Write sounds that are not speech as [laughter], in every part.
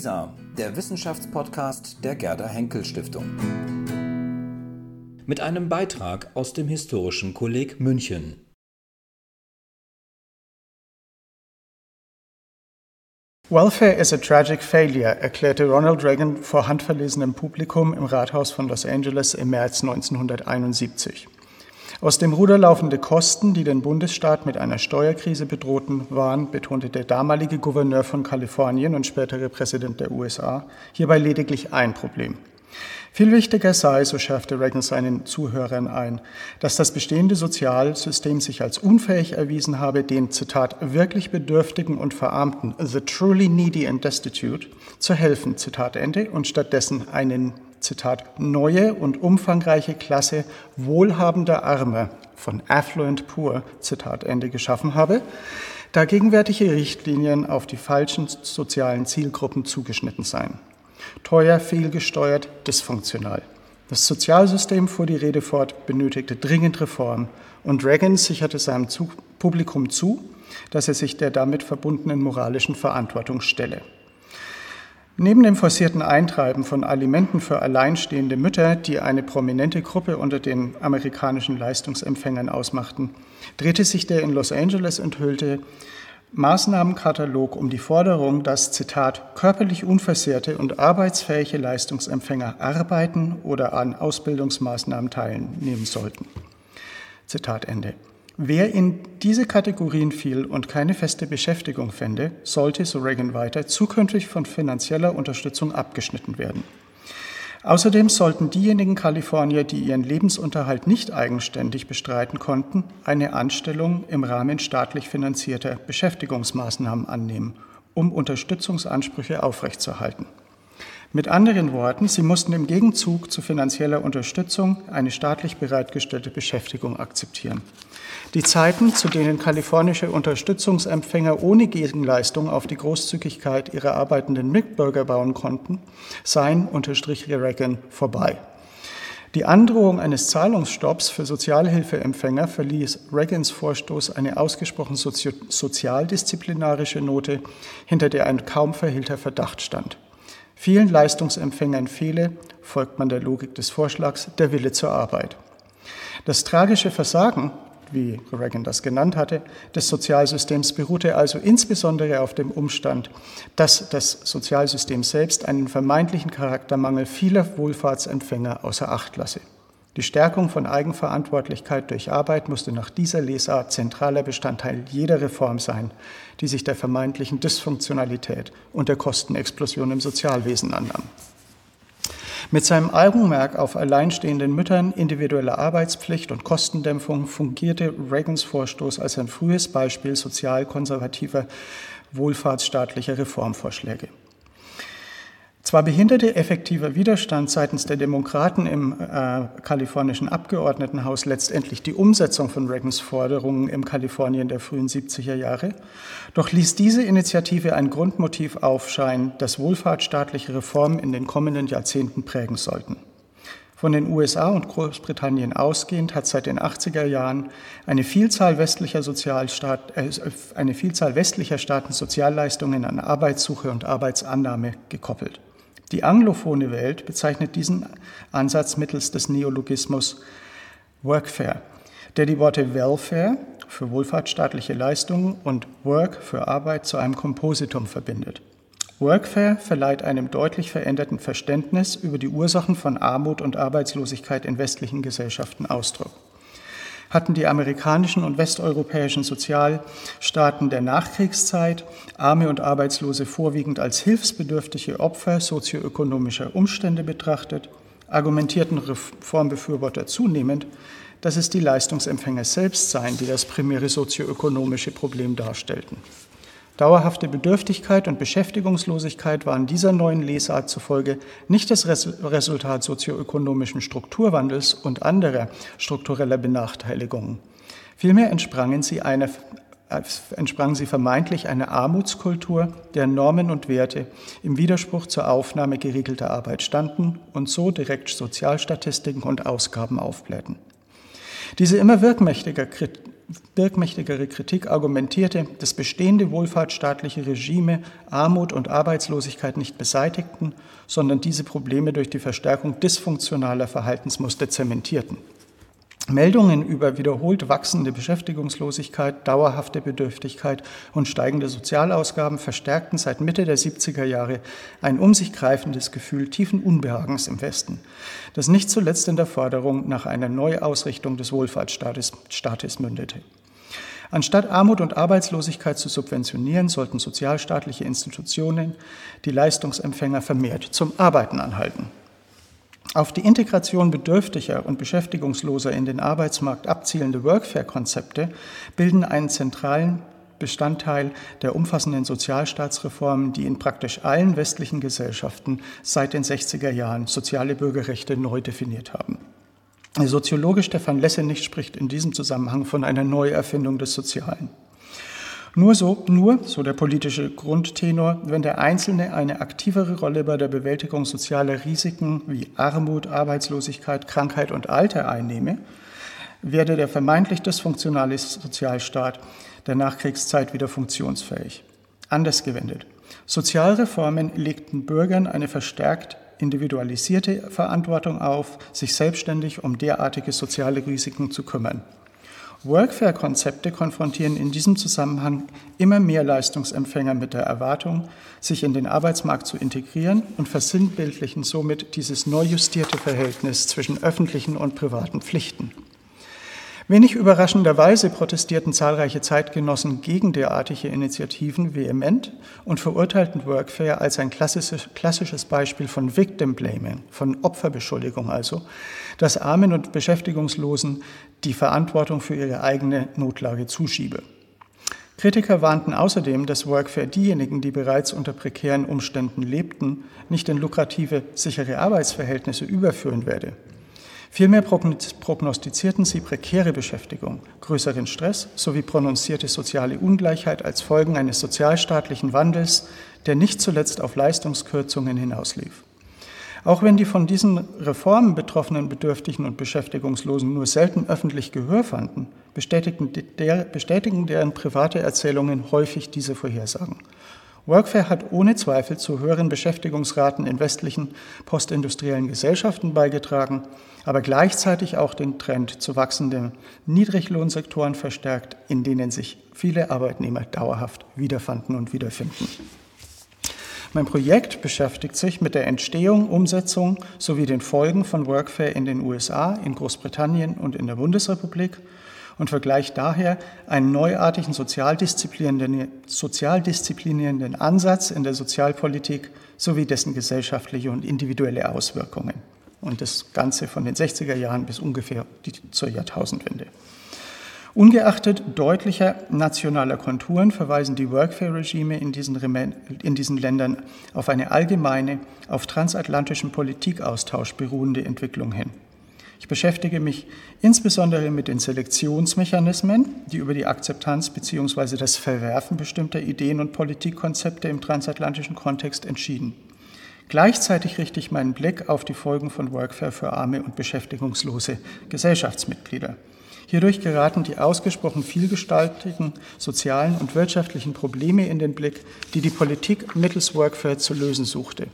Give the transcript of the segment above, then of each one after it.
WISA, der Wissenschaftspodcast der Gerda Henkel Stiftung. Mit einem Beitrag aus dem Historischen Kolleg München. Welfare is a tragic failure, erklärte Ronald Reagan vor handverlesenem Publikum im Rathaus von Los Angeles im März 1971. Aus dem Ruder laufende Kosten, die den Bundesstaat mit einer Steuerkrise bedrohten, waren, betonte der damalige Gouverneur von Kalifornien und spätere Präsident der USA, hierbei lediglich ein Problem. Viel wichtiger sei, so schärfte Reagan seinen Zuhörern ein, dass das bestehende Sozialsystem sich als unfähig erwiesen habe, den, Zitat, wirklich Bedürftigen und Verarmten, the truly needy and destitute, zu helfen, Zitat Ende, und stattdessen einen Zitat, neue und umfangreiche Klasse wohlhabender Arme von affluent poor, Zitat Ende, geschaffen habe, da gegenwärtige Richtlinien auf die falschen sozialen Zielgruppen zugeschnitten seien. Teuer, fehlgesteuert, dysfunktional. Das Sozialsystem, fuhr die Rede fort, benötigte dringend Reform und Reagan sicherte seinem Publikum zu, dass er sich der damit verbundenen moralischen Verantwortung stelle. Neben dem forcierten Eintreiben von Alimenten für alleinstehende Mütter, die eine prominente Gruppe unter den amerikanischen Leistungsempfängern ausmachten, drehte sich der in Los Angeles enthüllte Maßnahmenkatalog um die Forderung, dass, Zitat, körperlich unversehrte und arbeitsfähige Leistungsempfänger arbeiten oder an Ausbildungsmaßnahmen teilnehmen sollten. Zitat Ende. Wer in diese Kategorien fiel und keine feste Beschäftigung fände, sollte, so Reagan weiter, zukünftig von finanzieller Unterstützung abgeschnitten werden. Außerdem sollten diejenigen Kalifornier, die ihren Lebensunterhalt nicht eigenständig bestreiten konnten, eine Anstellung im Rahmen staatlich finanzierter Beschäftigungsmaßnahmen annehmen, um Unterstützungsansprüche aufrechtzuerhalten. Mit anderen Worten, sie mussten im Gegenzug zu finanzieller Unterstützung eine staatlich bereitgestellte Beschäftigung akzeptieren. Die Zeiten, zu denen kalifornische Unterstützungsempfänger ohne Gegenleistung auf die Großzügigkeit ihrer arbeitenden Mitbürger bauen konnten, seien, unterstrich Reagan, vorbei. Die Androhung eines Zahlungsstopps für Sozialhilfeempfänger verließ Reagans Vorstoß eine ausgesprochen sozialdisziplinarische Note, hinter der ein kaum verhehlter Verdacht stand. Vielen Leistungsempfängern fehle, folgt man der Logik des Vorschlags, der Wille zur Arbeit. Das tragische Versagen, wie Reagan das genannt hatte, des Sozialsystems beruhte also insbesondere auf dem Umstand, dass das Sozialsystem selbst einen vermeintlichen Charaktermangel vieler Wohlfahrtsempfänger außer Acht lasse. Die Stärkung von Eigenverantwortlichkeit durch Arbeit musste nach dieser Lesart zentraler Bestandteil jeder Reform sein, die sich der vermeintlichen Dysfunktionalität und der Kostenexplosion im Sozialwesen annahm. Mit seinem Augenmerk auf alleinstehenden Müttern, individueller Arbeitspflicht und Kostendämpfung fungierte Reagans Vorstoß als ein frühes Beispiel sozialkonservativer wohlfahrtsstaatlicher Reformvorschläge. Zwar behinderte effektiver Widerstand seitens der Demokraten im äh, kalifornischen Abgeordnetenhaus letztendlich die Umsetzung von Reagans Forderungen im Kalifornien der frühen 70er Jahre, doch ließ diese Initiative ein Grundmotiv aufscheinen, das wohlfahrtsstaatliche Reformen in den kommenden Jahrzehnten prägen sollten. Von den USA und Großbritannien ausgehend hat seit den 80er Jahren eine Vielzahl westlicher, Sozialstaat, äh, eine Vielzahl westlicher Staaten Sozialleistungen an Arbeitssuche und Arbeitsannahme gekoppelt. Die anglophone Welt bezeichnet diesen Ansatz mittels des Neologismus Workfare, der die Worte Welfare für wohlfahrtsstaatliche Leistungen und Work für Arbeit zu einem Kompositum verbindet. Workfare verleiht einem deutlich veränderten Verständnis über die Ursachen von Armut und Arbeitslosigkeit in westlichen Gesellschaften Ausdruck hatten die amerikanischen und westeuropäischen Sozialstaaten der Nachkriegszeit Arme und Arbeitslose vorwiegend als hilfsbedürftige Opfer sozioökonomischer Umstände betrachtet, argumentierten Reformbefürworter zunehmend, dass es die Leistungsempfänger selbst seien, die das primäre sozioökonomische Problem darstellten. Dauerhafte Bedürftigkeit und Beschäftigungslosigkeit waren dieser neuen Lesart zufolge nicht das Resultat sozioökonomischen Strukturwandels und anderer struktureller Benachteiligungen. Vielmehr entsprangen sie, einer, entsprangen sie vermeintlich einer Armutskultur, der Normen und Werte im Widerspruch zur Aufnahme geregelter Arbeit standen und so direkt Sozialstatistiken und Ausgaben aufblähten. Diese immer wirkmächtiger wirkmächtigere Kritik argumentierte, dass bestehende wohlfahrtsstaatliche Regime Armut und Arbeitslosigkeit nicht beseitigten, sondern diese Probleme durch die Verstärkung dysfunktionaler Verhaltensmuster zementierten. Meldungen über wiederholt wachsende Beschäftigungslosigkeit, dauerhafte Bedürftigkeit und steigende Sozialausgaben verstärkten seit Mitte der 70er Jahre ein um sich greifendes Gefühl tiefen Unbehagens im Westen, das nicht zuletzt in der Forderung nach einer Neuausrichtung des Wohlfahrtsstaates Staates mündete. Anstatt Armut und Arbeitslosigkeit zu subventionieren, sollten sozialstaatliche Institutionen die Leistungsempfänger vermehrt zum Arbeiten anhalten. Auf die Integration bedürftiger und beschäftigungsloser in den Arbeitsmarkt abzielende Workfare-Konzepte bilden einen zentralen Bestandteil der umfassenden Sozialstaatsreformen, die in praktisch allen westlichen Gesellschaften seit den 60er Jahren soziale Bürgerrechte neu definiert haben. Soziologe Stefan Lessenich spricht in diesem Zusammenhang von einer Neuerfindung des Sozialen. Nur so, nur, so der politische Grundtenor, wenn der Einzelne eine aktivere Rolle bei der Bewältigung sozialer Risiken wie Armut, Arbeitslosigkeit, Krankheit und Alter einnehme, werde der vermeintlich dysfunktionale Sozialstaat der Nachkriegszeit wieder funktionsfähig. Anders gewendet. Sozialreformen legten Bürgern eine verstärkt individualisierte Verantwortung auf, sich selbstständig um derartige soziale Risiken zu kümmern. Workfare-Konzepte konfrontieren in diesem Zusammenhang immer mehr Leistungsempfänger mit der Erwartung, sich in den Arbeitsmarkt zu integrieren und versinnbildlichen somit dieses neu justierte Verhältnis zwischen öffentlichen und privaten Pflichten. Wenig überraschenderweise protestierten zahlreiche Zeitgenossen gegen derartige Initiativen vehement und verurteilten Workfare als ein klassisches Beispiel von Victim Blaming, von Opferbeschuldigung also, das Armen und Beschäftigungslosen die Verantwortung für ihre eigene Notlage zuschiebe. Kritiker warnten außerdem, dass Workfare diejenigen, die bereits unter prekären Umständen lebten, nicht in lukrative, sichere Arbeitsverhältnisse überführen werde. Vielmehr prognostizierten sie prekäre Beschäftigung, größeren Stress sowie prononzierte soziale Ungleichheit als Folgen eines sozialstaatlichen Wandels, der nicht zuletzt auf Leistungskürzungen hinauslief. Auch wenn die von diesen Reformen betroffenen Bedürftigen und Beschäftigungslosen nur selten öffentlich Gehör fanden, bestätigen, der, bestätigen deren private Erzählungen häufig diese Vorhersagen. Workfare hat ohne Zweifel zu höheren Beschäftigungsraten in westlichen postindustriellen Gesellschaften beigetragen, aber gleichzeitig auch den Trend zu wachsenden Niedriglohnsektoren verstärkt, in denen sich viele Arbeitnehmer dauerhaft wiederfanden und wiederfinden. Mein Projekt beschäftigt sich mit der Entstehung, Umsetzung sowie den Folgen von Workfare in den USA, in Großbritannien und in der Bundesrepublik und vergleicht daher einen neuartigen sozialdisziplinierenden Ansatz in der Sozialpolitik sowie dessen gesellschaftliche und individuelle Auswirkungen. Und das Ganze von den 60er Jahren bis ungefähr zur Jahrtausendwende. Ungeachtet deutlicher nationaler Konturen verweisen die Workfare-Regime in diesen, in diesen Ländern auf eine allgemeine, auf transatlantischem Politikaustausch beruhende Entwicklung hin. Ich beschäftige mich insbesondere mit den Selektionsmechanismen, die über die Akzeptanz bzw. das Verwerfen bestimmter Ideen und Politikkonzepte im transatlantischen Kontext entschieden. Gleichzeitig richte ich meinen Blick auf die Folgen von Workfare für arme und beschäftigungslose Gesellschaftsmitglieder. Hierdurch geraten die ausgesprochen vielgestaltigen sozialen und wirtschaftlichen Probleme in den Blick, die die Politik mittels Workfare zu lösen suchte.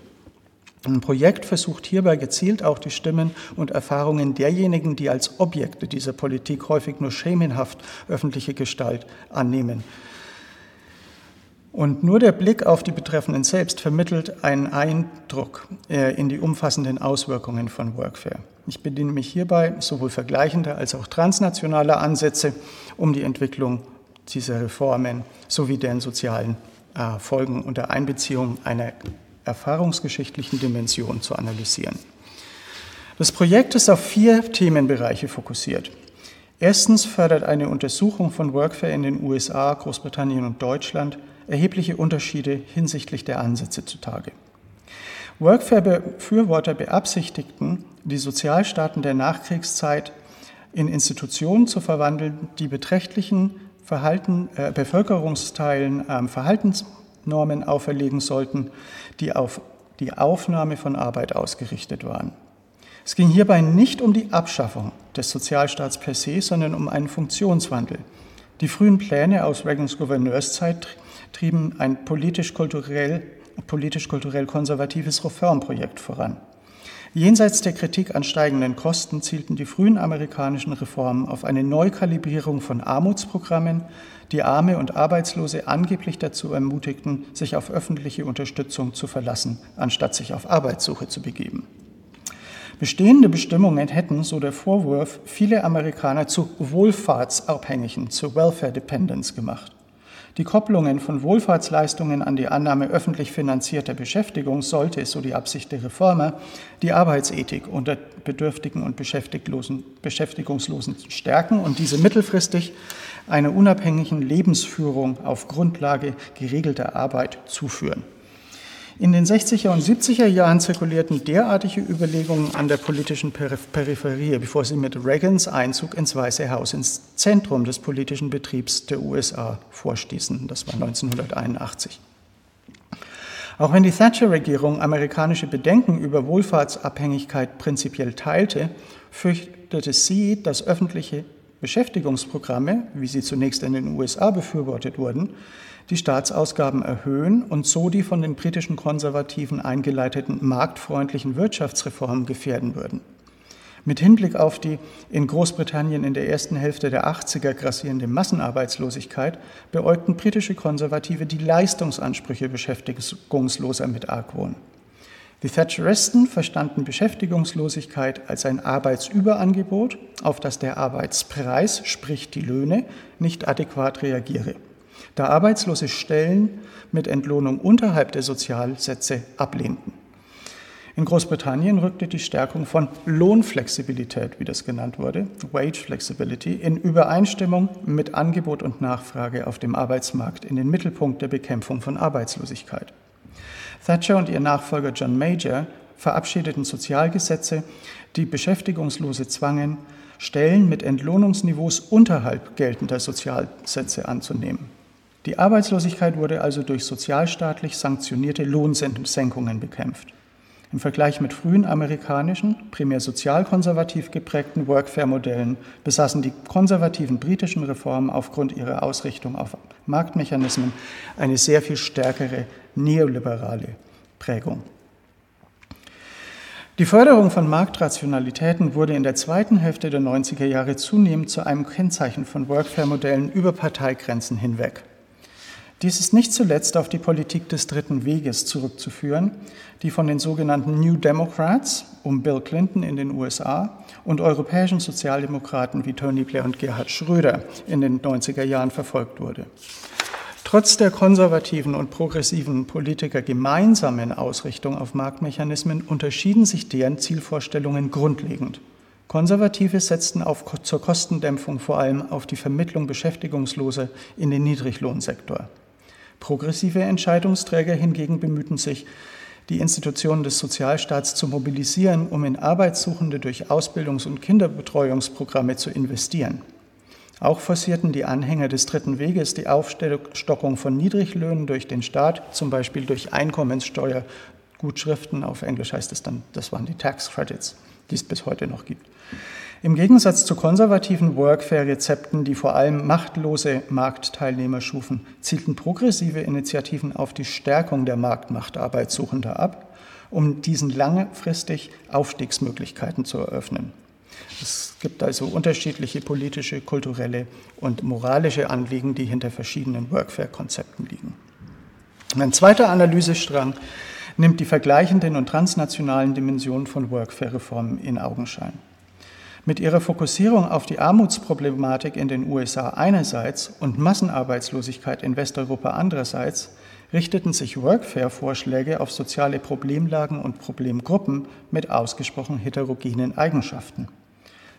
Ein Projekt versucht hierbei gezielt auch die Stimmen und Erfahrungen derjenigen, die als Objekte dieser Politik häufig nur schemenhaft öffentliche Gestalt annehmen. Und nur der Blick auf die Betreffenden selbst vermittelt einen Eindruck äh, in die umfassenden Auswirkungen von Workfare. Ich bediene mich hierbei sowohl vergleichender als auch transnationaler Ansätze, um die Entwicklung dieser Reformen sowie deren sozialen äh, Folgen unter Einbeziehung einer erfahrungsgeschichtlichen Dimension zu analysieren. Das Projekt ist auf vier Themenbereiche fokussiert. Erstens fördert eine Untersuchung von Workfare in den USA, Großbritannien und Deutschland erhebliche Unterschiede hinsichtlich der Ansätze zutage. Workfare-Befürworter beabsichtigten, die Sozialstaaten der Nachkriegszeit in Institutionen zu verwandeln, die beträchtlichen Verhalten, äh, Bevölkerungsteilen äh, Verhaltensnormen auferlegen sollten, die auf die Aufnahme von Arbeit ausgerichtet waren. Es ging hierbei nicht um die Abschaffung des Sozialstaats per se, sondern um einen Funktionswandel, Die frühen Pläne aus Reagans Gouverneurszeit trieben ein politisch-kulturell politisch konservatives Reformprojekt voran. Jenseits der Kritik an steigenden Kosten zielten die frühen amerikanischen Reformen auf eine Neukalibrierung von Armutsprogrammen, die Arme und Arbeitslose angeblich dazu ermutigten, sich auf öffentliche Unterstützung zu verlassen, anstatt sich auf Arbeitssuche zu begeben. Bestehende Bestimmungen hätten, so der Vorwurf, viele Amerikaner zu Wohlfahrtsabhängigen, zu Welfare Dependents gemacht. Die Kopplungen von Wohlfahrtsleistungen an die Annahme öffentlich finanzierter Beschäftigung sollte, so die Absicht der Reformer, die Arbeitsethik unter Bedürftigen und Beschäftigungslosen stärken und diese mittelfristig einer unabhängigen Lebensführung auf Grundlage geregelter Arbeit zuführen. In den 60er und 70er Jahren zirkulierten derartige Überlegungen an der politischen Peripherie, bevor sie mit Reagans Einzug ins Weiße Haus ins Zentrum des politischen Betriebs der USA vorstießen. Das war 1981. Auch wenn die Thatcher-Regierung amerikanische Bedenken über Wohlfahrtsabhängigkeit prinzipiell teilte, fürchtete sie, dass öffentliche Beschäftigungsprogramme, wie sie zunächst in den USA befürwortet wurden, die Staatsausgaben erhöhen und so die von den britischen Konservativen eingeleiteten marktfreundlichen Wirtschaftsreformen gefährden würden. Mit Hinblick auf die in Großbritannien in der ersten Hälfte der 80er grassierende Massenarbeitslosigkeit beäugten britische Konservative die Leistungsansprüche Beschäftigungsloser mit Argwohn. Die Thatcheristen verstanden Beschäftigungslosigkeit als ein Arbeitsüberangebot, auf das der Arbeitspreis, sprich die Löhne, nicht adäquat reagiere da arbeitslose Stellen mit Entlohnung unterhalb der Sozialsätze ablehnten. In Großbritannien rückte die Stärkung von Lohnflexibilität, wie das genannt wurde, Wage Flexibility, in Übereinstimmung mit Angebot und Nachfrage auf dem Arbeitsmarkt in den Mittelpunkt der Bekämpfung von Arbeitslosigkeit. Thatcher und ihr Nachfolger John Major verabschiedeten Sozialgesetze, die Beschäftigungslose zwangen, Stellen mit Entlohnungsniveaus unterhalb geltender Sozialsätze anzunehmen. Die Arbeitslosigkeit wurde also durch sozialstaatlich sanktionierte Lohnsenkungen bekämpft. Im Vergleich mit frühen amerikanischen, primär sozialkonservativ geprägten Workfare-Modellen besaßen die konservativen britischen Reformen aufgrund ihrer Ausrichtung auf Marktmechanismen eine sehr viel stärkere neoliberale Prägung. Die Förderung von Marktrationalitäten wurde in der zweiten Hälfte der 90er Jahre zunehmend zu einem Kennzeichen von Workfare-Modellen über Parteigrenzen hinweg. Dies ist nicht zuletzt auf die Politik des Dritten Weges zurückzuführen, die von den sogenannten New Democrats um Bill Clinton in den USA und europäischen Sozialdemokraten wie Tony Blair und Gerhard Schröder in den 90er Jahren verfolgt wurde. Trotz der konservativen und progressiven Politiker gemeinsamen Ausrichtung auf Marktmechanismen unterschieden sich deren Zielvorstellungen grundlegend. Konservative setzten auf, zur Kostendämpfung vor allem auf die Vermittlung Beschäftigungsloser in den Niedriglohnsektor. Progressive Entscheidungsträger hingegen bemühten sich, die Institutionen des Sozialstaats zu mobilisieren, um in Arbeitssuchende durch Ausbildungs- und Kinderbetreuungsprogramme zu investieren. Auch forcierten die Anhänger des Dritten Weges die Aufstockung von Niedriglöhnen durch den Staat, zum Beispiel durch Einkommenssteuergutschriften, auf Englisch heißt es dann, das waren die Tax Credits, die es bis heute noch gibt. Im Gegensatz zu konservativen Workfare-Rezepten, die vor allem machtlose Marktteilnehmer schufen, zielten progressive Initiativen auf die Stärkung der Marktmacht Arbeitssuchender ab, um diesen langfristig Aufstiegsmöglichkeiten zu eröffnen. Es gibt also unterschiedliche politische, kulturelle und moralische Anliegen, die hinter verschiedenen Workfare-Konzepten liegen. Ein zweiter Analysestrang nimmt die vergleichenden und transnationalen Dimensionen von Workfare-Reformen in Augenschein. Mit ihrer Fokussierung auf die Armutsproblematik in den USA einerseits und Massenarbeitslosigkeit in Westeuropa andererseits richteten sich Workfare-Vorschläge auf soziale Problemlagen und Problemgruppen mit ausgesprochen heterogenen Eigenschaften.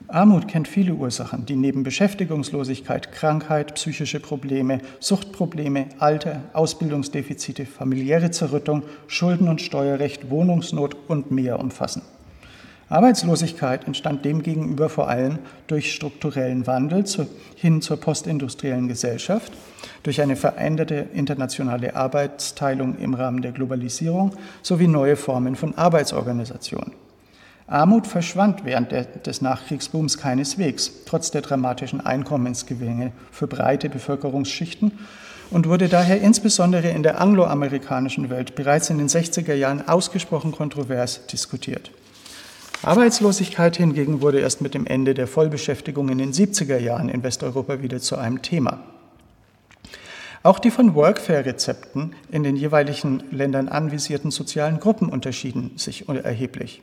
Armut kennt viele Ursachen, die neben Beschäftigungslosigkeit, Krankheit, psychische Probleme, Suchtprobleme, Alter, Ausbildungsdefizite, familiäre Zerrüttung, Schulden- und Steuerrecht, Wohnungsnot und mehr umfassen. Arbeitslosigkeit entstand demgegenüber vor allem durch strukturellen Wandel hin zur postindustriellen Gesellschaft, durch eine veränderte internationale Arbeitsteilung im Rahmen der Globalisierung sowie neue Formen von Arbeitsorganisation. Armut verschwand während des Nachkriegsbooms keineswegs, trotz der dramatischen Einkommensgewinne für breite Bevölkerungsschichten und wurde daher insbesondere in der angloamerikanischen Welt bereits in den 60er Jahren ausgesprochen kontrovers diskutiert. Arbeitslosigkeit hingegen wurde erst mit dem Ende der Vollbeschäftigung in den 70er Jahren in Westeuropa wieder zu einem Thema. Auch die von Workfare-Rezepten in den jeweiligen Ländern anvisierten sozialen Gruppen unterschieden sich erheblich.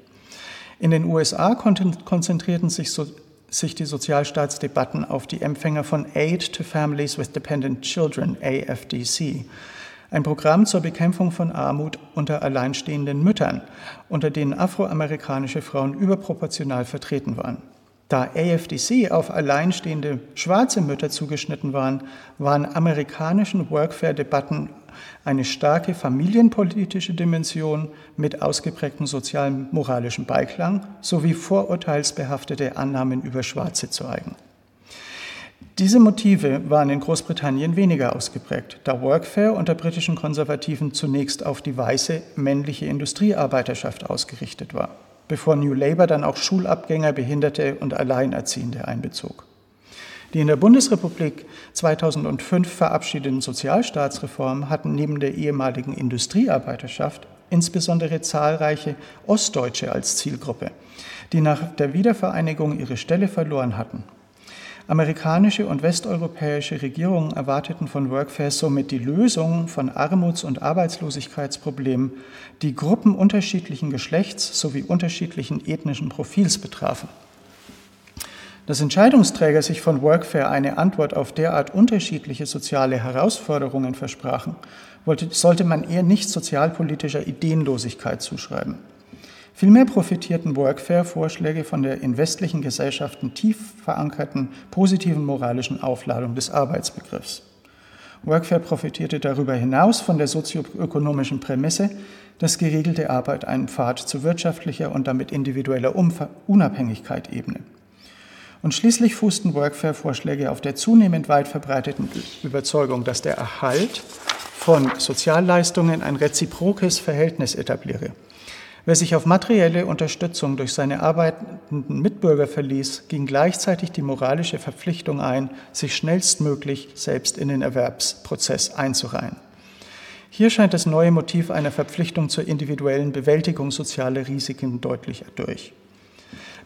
In den USA konzentrierten sich, so, sich die Sozialstaatsdebatten auf die Empfänger von Aid to Families with Dependent Children, AFDC, ein Programm zur Bekämpfung von Armut unter alleinstehenden Müttern, unter denen afroamerikanische Frauen überproportional vertreten waren. Da AFDC auf alleinstehende schwarze Mütter zugeschnitten waren, waren amerikanischen Workfare-Debatten eine starke familienpolitische Dimension mit ausgeprägtem sozialen moralischen Beiklang sowie vorurteilsbehaftete Annahmen über Schwarze zu eigen. Diese Motive waren in Großbritannien weniger ausgeprägt, da Workfare unter britischen Konservativen zunächst auf die weiße männliche Industriearbeiterschaft ausgerichtet war bevor New Labour dann auch Schulabgänger, Behinderte und Alleinerziehende einbezog. Die in der Bundesrepublik 2005 verabschiedeten Sozialstaatsreformen hatten neben der ehemaligen Industriearbeiterschaft insbesondere zahlreiche Ostdeutsche als Zielgruppe, die nach der Wiedervereinigung ihre Stelle verloren hatten. Amerikanische und westeuropäische Regierungen erwarteten von Workfare somit die Lösung von Armuts- und Arbeitslosigkeitsproblemen, die Gruppen unterschiedlichen Geschlechts sowie unterschiedlichen ethnischen Profils betrafen. Dass Entscheidungsträger sich von Workfare eine Antwort auf derart unterschiedliche soziale Herausforderungen versprachen, sollte man eher nicht sozialpolitischer Ideenlosigkeit zuschreiben. Vielmehr profitierten Workfare-Vorschläge von der in westlichen Gesellschaften tief verankerten positiven moralischen Aufladung des Arbeitsbegriffs. Workfare profitierte darüber hinaus von der sozioökonomischen Prämisse, dass geregelte Arbeit einen Pfad zu wirtschaftlicher und damit individueller Unabhängigkeit ebne. Und schließlich fußten Workfare-Vorschläge auf der zunehmend weit verbreiteten Überzeugung, dass der Erhalt von Sozialleistungen ein reziprokes Verhältnis etabliere Wer sich auf materielle Unterstützung durch seine arbeitenden Mitbürger verließ, ging gleichzeitig die moralische Verpflichtung ein, sich schnellstmöglich selbst in den Erwerbsprozess einzureihen. Hier scheint das neue Motiv einer Verpflichtung zur individuellen Bewältigung sozialer Risiken deutlich durch.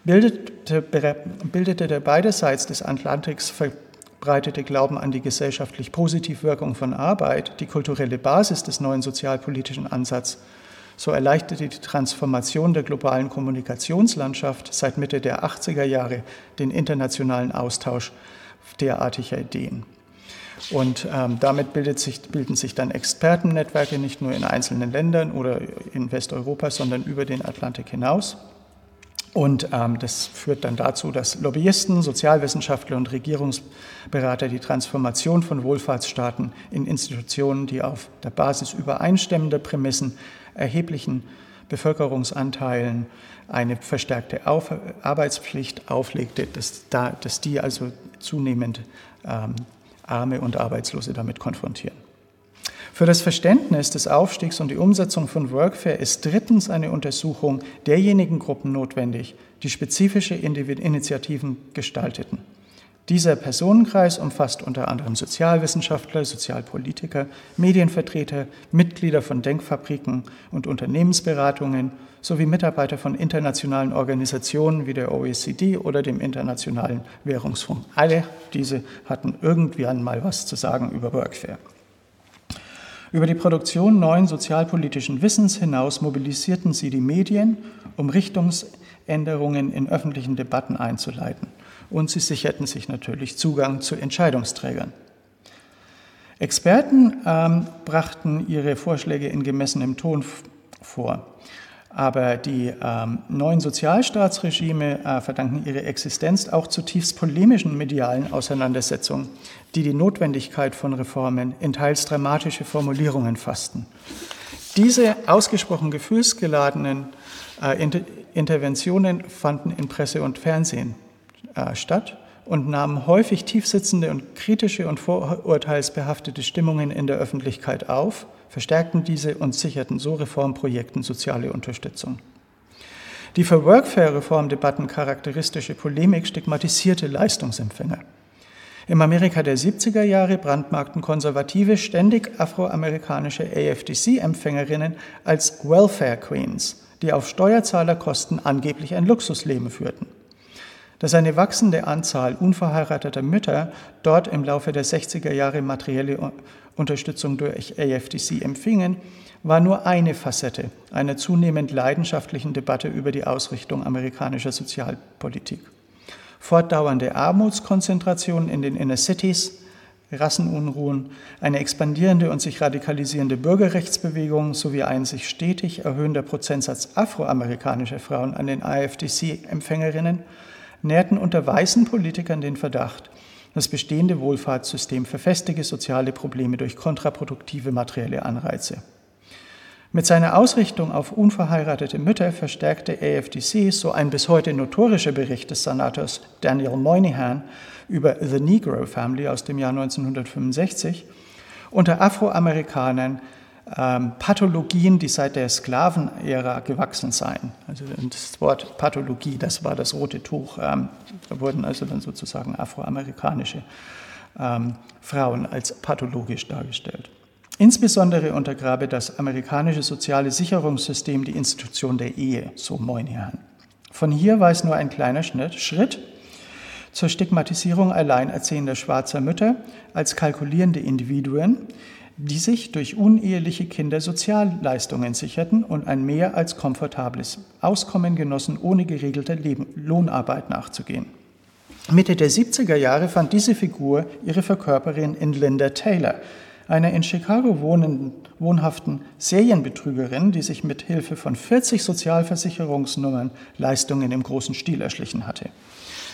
Bildete, bildete der beiderseits des Atlantiks verbreitete Glauben an die gesellschaftlich positive Wirkung von Arbeit die kulturelle Basis des neuen sozialpolitischen Ansatzes, so erleichterte die Transformation der globalen Kommunikationslandschaft seit Mitte der 80er Jahre den internationalen Austausch derartiger Ideen. Und ähm, damit sich, bilden sich dann Expertennetzwerke nicht nur in einzelnen Ländern oder in Westeuropa, sondern über den Atlantik hinaus. Und ähm, das führt dann dazu, dass Lobbyisten, Sozialwissenschaftler und Regierungsberater die Transformation von Wohlfahrtsstaaten in Institutionen, die auf der Basis übereinstimmender Prämissen erheblichen Bevölkerungsanteilen eine verstärkte auf Arbeitspflicht auflegte, dass, da, dass, die also zunehmend ähm, Arme und Arbeitslose damit konfrontieren. Für das Verständnis des Aufstiegs und die Umsetzung von Workfare ist drittens eine Untersuchung derjenigen Gruppen notwendig, die spezifische Initiativen gestalteten. Dieser Personenkreis umfasst unter anderem Sozialwissenschaftler, Sozialpolitiker, Medienvertreter, Mitglieder von Denkfabriken und Unternehmensberatungen sowie Mitarbeiter von internationalen Organisationen wie der OECD oder dem Internationalen Währungsfonds. Alle diese hatten irgendwie einmal was zu sagen über Workfare. Über die Produktion neuen sozialpolitischen Wissens hinaus mobilisierten sie die Medien, um Richtungsänderungen in öffentlichen Debatten einzuleiten und sie sicherten sich natürlich Zugang zu Entscheidungsträgern. Experten ähm, brachten ihre Vorschläge in gemessenem Ton vor. Aber die ähm, neuen Sozialstaatsregime äh, verdanken ihre Existenz auch zutiefst polemischen medialen Auseinandersetzungen, die die Notwendigkeit von Reformen in teils dramatische Formulierungen fassten. Diese ausgesprochen gefühlsgeladenen äh, Inter Interventionen fanden in Presse und Fernsehen äh, statt und nahmen häufig tiefsitzende und kritische und vorurteilsbehaftete Stimmungen in der Öffentlichkeit auf, verstärkten diese und sicherten so Reformprojekten soziale Unterstützung. Die für Workfare-Reformdebatten charakteristische Polemik stigmatisierte Leistungsempfänger. Im Amerika der 70er Jahre brandmarkten Konservative ständig afroamerikanische AFDC-Empfängerinnen als Welfare Queens, die auf Steuerzahlerkosten angeblich ein Luxusleben führten. Dass eine wachsende Anzahl unverheirateter Mütter dort im Laufe der 60er Jahre materielle Unterstützung durch AFDC empfingen, war nur eine Facette einer zunehmend leidenschaftlichen Debatte über die Ausrichtung amerikanischer Sozialpolitik. Fortdauernde Armutskonzentration in den Inner Cities, Rassenunruhen, eine expandierende und sich radikalisierende Bürgerrechtsbewegung sowie ein sich stetig erhöhender Prozentsatz afroamerikanischer Frauen an den AFDC-Empfängerinnen nährten unter weißen Politikern den Verdacht, das bestehende Wohlfahrtssystem verfestige soziale Probleme durch kontraproduktive materielle Anreize. Mit seiner Ausrichtung auf unverheiratete Mütter verstärkte AFDC, so ein bis heute notorischer Bericht des Senators Daniel Moynihan über The Negro Family aus dem Jahr 1965, unter Afroamerikanern Pathologien, die seit der Sklavenära gewachsen seien. Also das Wort Pathologie, das war das rote Tuch. Ähm, da wurden also dann sozusagen afroamerikanische ähm, Frauen als pathologisch dargestellt. Insbesondere untergrabe das amerikanische soziale Sicherungssystem die Institution der Ehe, so Moynihan. Von hier war es nur ein kleiner Schritt zur Stigmatisierung alleinerziehender schwarzer Mütter als kalkulierende Individuen, die sich durch uneheliche Kinder Sozialleistungen sicherten und ein mehr als komfortables Auskommen genossen, ohne geregelte Leben, Lohnarbeit nachzugehen. Mitte der 70er Jahre fand diese Figur ihre Verkörperin in Linda Taylor, einer in Chicago wohnenden, wohnhaften Serienbetrügerin, die sich mit Hilfe von 40 Sozialversicherungsnummern Leistungen im großen Stil erschlichen hatte.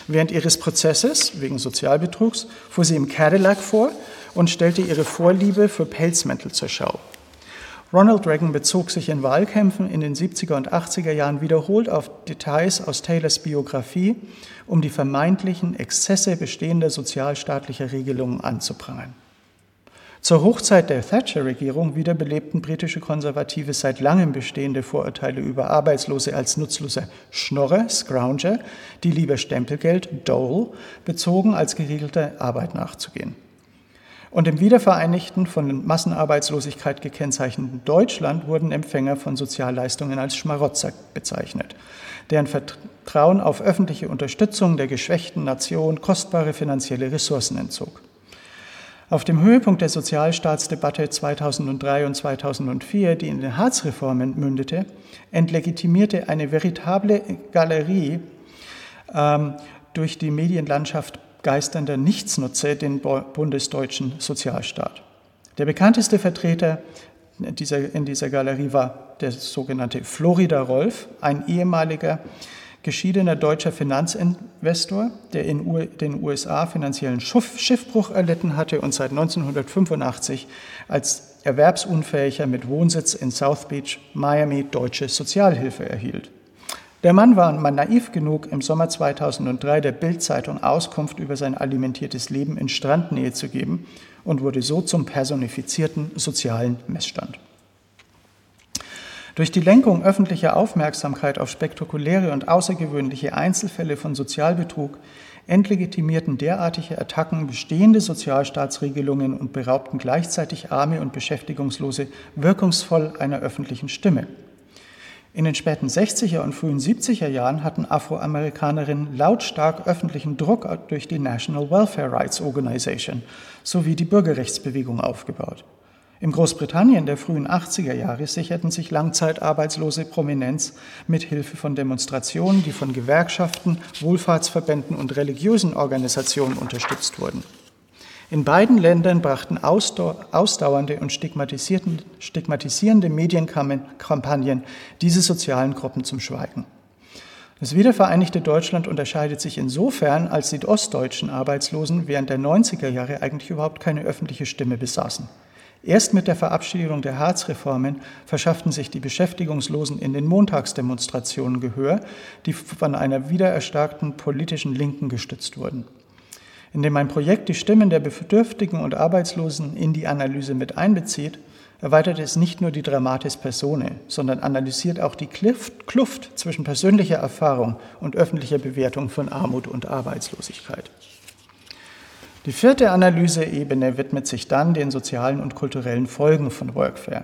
Während ihres Prozesses wegen Sozialbetrugs fuhr sie im Cadillac vor und stellte ihre Vorliebe für Pelzmäntel zur Schau. Ronald Reagan bezog sich in Wahlkämpfen in den 70er und 80er Jahren wiederholt auf Details aus Taylors Biografie, um die vermeintlichen Exzesse bestehender sozialstaatlicher Regelungen anzuprangern. Zur Hochzeit der Thatcher-Regierung wiederbelebten britische Konservative seit langem bestehende Vorurteile über Arbeitslose als nutzlose Schnorrer, Scrounger, die lieber Stempelgeld, Dole, bezogen, als geregelte Arbeit nachzugehen. Und im wiedervereinigten, von Massenarbeitslosigkeit gekennzeichneten Deutschland wurden Empfänger von Sozialleistungen als Schmarotzer bezeichnet, deren Vertrauen auf öffentliche Unterstützung der geschwächten Nation kostbare finanzielle Ressourcen entzog. Auf dem Höhepunkt der Sozialstaatsdebatte 2003 und 2004, die in den Harzreformen mündete, entlegitimierte eine veritable Galerie ähm, durch die Medienlandschaft geisternder Nichtsnutze den bundesdeutschen Sozialstaat. Der bekannteste Vertreter dieser, in dieser Galerie war der sogenannte Florida Rolf, ein ehemaliger geschiedener deutscher Finanzinvestor, der in den USA finanziellen Schiffbruch erlitten hatte und seit 1985 als Erwerbsunfähiger mit Wohnsitz in South Beach, Miami, deutsche Sozialhilfe erhielt. Der Mann war mal naiv genug, im Sommer 2003 der Bildzeitung Auskunft über sein alimentiertes Leben in Strandnähe zu geben und wurde so zum personifizierten sozialen Messstand. Durch die Lenkung öffentlicher Aufmerksamkeit auf spektakuläre und außergewöhnliche Einzelfälle von Sozialbetrug entlegitimierten derartige Attacken bestehende Sozialstaatsregelungen und beraubten gleichzeitig Arme und Beschäftigungslose wirkungsvoll einer öffentlichen Stimme. In den späten 60er und frühen 70er Jahren hatten Afroamerikanerinnen lautstark öffentlichen Druck durch die National Welfare Rights Organization sowie die Bürgerrechtsbewegung aufgebaut. In Großbritannien der frühen 80er Jahre sicherten sich Langzeitarbeitslose Prominenz mit Hilfe von Demonstrationen, die von Gewerkschaften, Wohlfahrtsverbänden und religiösen Organisationen unterstützt wurden. In beiden Ländern brachten ausdauernde und stigmatisierende Medienkampagnen diese sozialen Gruppen zum Schweigen. Das wiedervereinigte Deutschland unterscheidet sich insofern, als die ostdeutschen Arbeitslosen während der 90er Jahre eigentlich überhaupt keine öffentliche Stimme besaßen. Erst mit der Verabschiedung der Harzreformen verschafften sich die Beschäftigungslosen in den Montagsdemonstrationen Gehör, die von einer wiedererstarkten politischen Linken gestützt wurden. Indem ein Projekt die Stimmen der Bedürftigen und Arbeitslosen in die Analyse mit einbezieht, erweitert es nicht nur die Dramatis Personae, sondern analysiert auch die Kluft zwischen persönlicher Erfahrung und öffentlicher Bewertung von Armut und Arbeitslosigkeit. Die vierte Analyseebene widmet sich dann den sozialen und kulturellen Folgen von Workfare.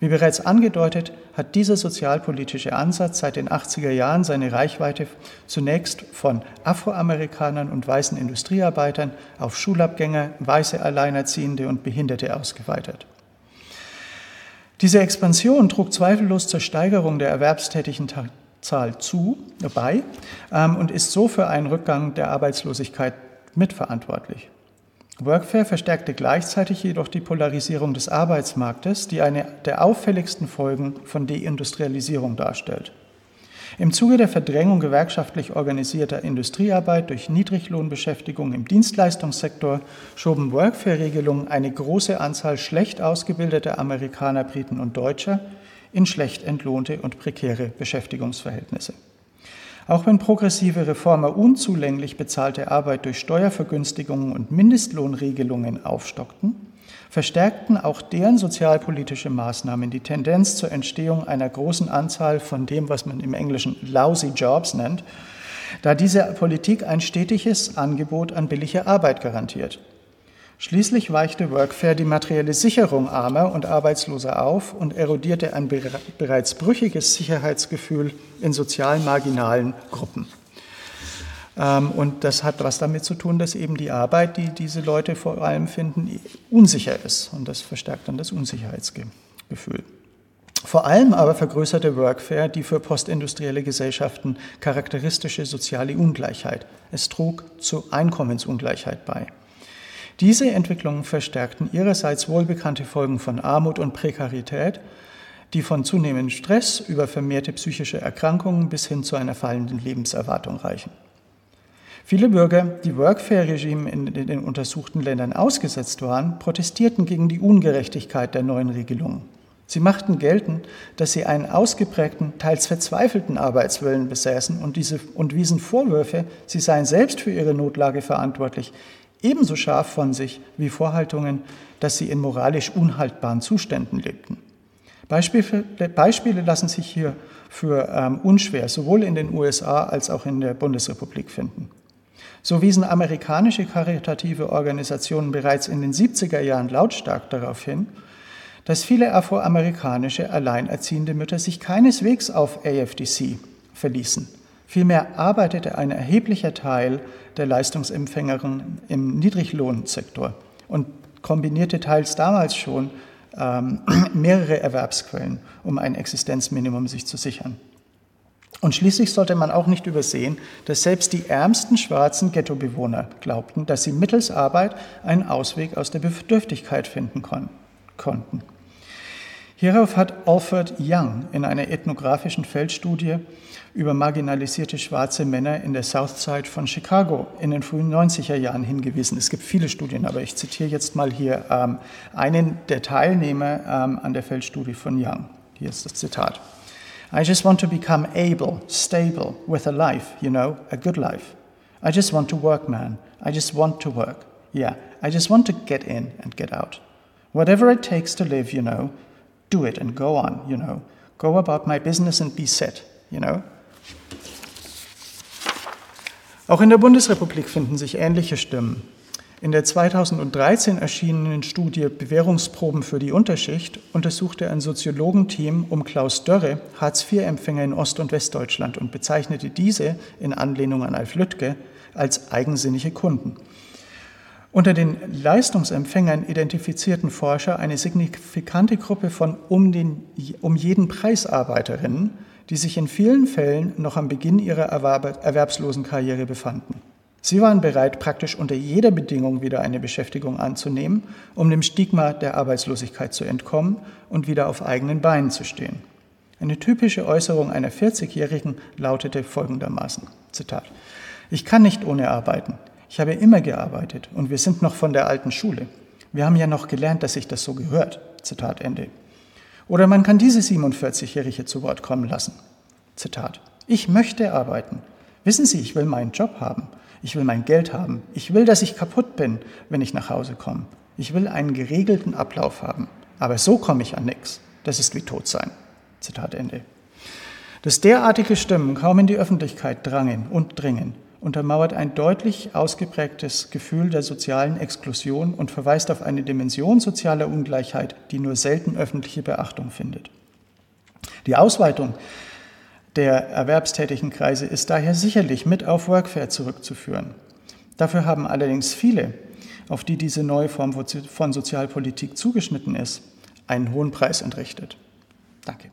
Wie bereits angedeutet, hat dieser sozialpolitische Ansatz seit den 80er Jahren seine Reichweite zunächst von Afroamerikanern und weißen Industriearbeitern auf Schulabgänger, weiße Alleinerziehende und Behinderte ausgeweitet. Diese Expansion trug zweifellos zur Steigerung der erwerbstätigen Zahl zu, bei ähm, und ist so für einen Rückgang der Arbeitslosigkeit mitverantwortlich. Workfare verstärkte gleichzeitig jedoch die Polarisierung des Arbeitsmarktes, die eine der auffälligsten Folgen von Deindustrialisierung darstellt. Im Zuge der Verdrängung gewerkschaftlich organisierter Industriearbeit durch Niedriglohnbeschäftigung im Dienstleistungssektor schoben Workfare-Regelungen eine große Anzahl schlecht ausgebildeter Amerikaner, Briten und Deutscher in schlecht entlohnte und prekäre Beschäftigungsverhältnisse. Auch wenn progressive Reformer unzulänglich bezahlte Arbeit durch Steuervergünstigungen und Mindestlohnregelungen aufstockten, verstärkten auch deren sozialpolitische Maßnahmen die Tendenz zur Entstehung einer großen Anzahl von dem, was man im Englischen lousy Jobs nennt, da diese Politik ein stetiges Angebot an billiger Arbeit garantiert. Schließlich weichte Workfare die materielle Sicherung armer und Arbeitsloser auf und erodierte ein bereits brüchiges Sicherheitsgefühl in sozial marginalen Gruppen. Ähm, und das hat was damit zu tun, dass eben die Arbeit, die diese Leute vor allem finden, unsicher ist. Und das verstärkt dann das Unsicherheitsgefühl. Vor allem aber vergrößerte Workfare die für postindustrielle Gesellschaften charakteristische soziale Ungleichheit. Es trug zur Einkommensungleichheit bei. Diese Entwicklungen verstärkten ihrerseits wohlbekannte Folgen von Armut und Prekarität, die von zunehmendem Stress über vermehrte psychische Erkrankungen bis hin zu einer fallenden Lebenserwartung reichen. Viele Bürger, die Workfare-Regime in den untersuchten Ländern ausgesetzt waren, protestierten gegen die Ungerechtigkeit der neuen Regelungen. Sie machten geltend, dass sie einen ausgeprägten, teils verzweifelten Arbeitswillen besäßen und, diese, und wiesen Vorwürfe, sie seien selbst für ihre Notlage verantwortlich, ebenso scharf von sich wie Vorhaltungen, dass sie in moralisch unhaltbaren Zuständen lebten. Beispiele, lassen sich hier für ähm, unschwer sowohl in den USA als auch in der Bundesrepublik finden. So wiesen amerikanische karitative Organisationen bereits in den 70er Jahren lautstark darauf hin, dass viele afroamerikanische alleinerziehende Mütter sich keineswegs auf AFDC verließen. Vielmehr arbeitete ein erheblicher Teil der Leistungsempfängerinnen im Niedriglohnsektor und kombinierte teils damals schon ähm, [clears throat] mehrere Erwerbsquellen, um ein Existenzminimum sich zu sichern. Und schließlich sollte man auch nicht übersehen, dass selbst die ärmsten schwarzen Ghettobewohner glaubten, dass sie mittels Arbeit einen Ausweg aus der Bedürftigkeit finden kon konnten. Hierauf hat Alfred Young in einer ethnografischen Feldstudie über marginalisierte schwarze Männer in der Southside von Chicago in den frühen 90er Jahren hingewiesen. Es gibt viele Studien, aber ich zitiere jetzt mal hier ähm, einen der Teilnehmer ähm, an der Feldstudie von Young. Hier ist das Zitat. I just want to become able, stable, with a life, you know, a good life. I just want to work, man. I just want to work. Yeah, I just want to get in and get out. Whatever it takes to live, you know, do it and go on, you know. Go about my business and be set, you know. Auch in der Bundesrepublik finden sich ähnliche Stimmen. In der 2013 erschienenen Studie Bewährungsproben für die Unterschicht untersuchte ein Soziologenteam um Klaus Dörre Hartz-IV-Empfänger in Ost- und Westdeutschland und bezeichnete diese in Anlehnung an Alf Lüttke als eigensinnige Kunden. Unter den Leistungsempfängern identifizierten Forscher eine signifikante Gruppe von um, den, um jeden Preisarbeiterinnen, die sich in vielen Fällen noch am Beginn ihrer erwerbslosen Karriere befanden. Sie waren bereit, praktisch unter jeder Bedingung wieder eine Beschäftigung anzunehmen, um dem Stigma der Arbeitslosigkeit zu entkommen und wieder auf eigenen Beinen zu stehen. Eine typische Äußerung einer 40-Jährigen lautete folgendermaßen, Zitat, Ich kann nicht ohne arbeiten. Ich habe immer gearbeitet und wir sind noch von der alten Schule. Wir haben ja noch gelernt, dass sich das so gehört. Zitat Ende. Oder man kann diese 47-Jährige zu Wort kommen lassen. Zitat. Ich möchte arbeiten. Wissen Sie, ich will meinen Job haben. Ich will mein Geld haben. Ich will, dass ich kaputt bin, wenn ich nach Hause komme. Ich will einen geregelten Ablauf haben. Aber so komme ich an nichts. Das ist wie tot sein. Zitat Ende. Dass derartige Stimmen kaum in die Öffentlichkeit drangen und dringen, untermauert ein deutlich ausgeprägtes Gefühl der sozialen Exklusion und verweist auf eine Dimension sozialer Ungleichheit, die nur selten öffentliche Beachtung findet. Die Ausweitung der erwerbstätigen Kreise ist daher sicherlich mit auf Workfare zurückzuführen. Dafür haben allerdings viele, auf die diese neue Form von Sozialpolitik zugeschnitten ist, einen hohen Preis entrichtet. Danke.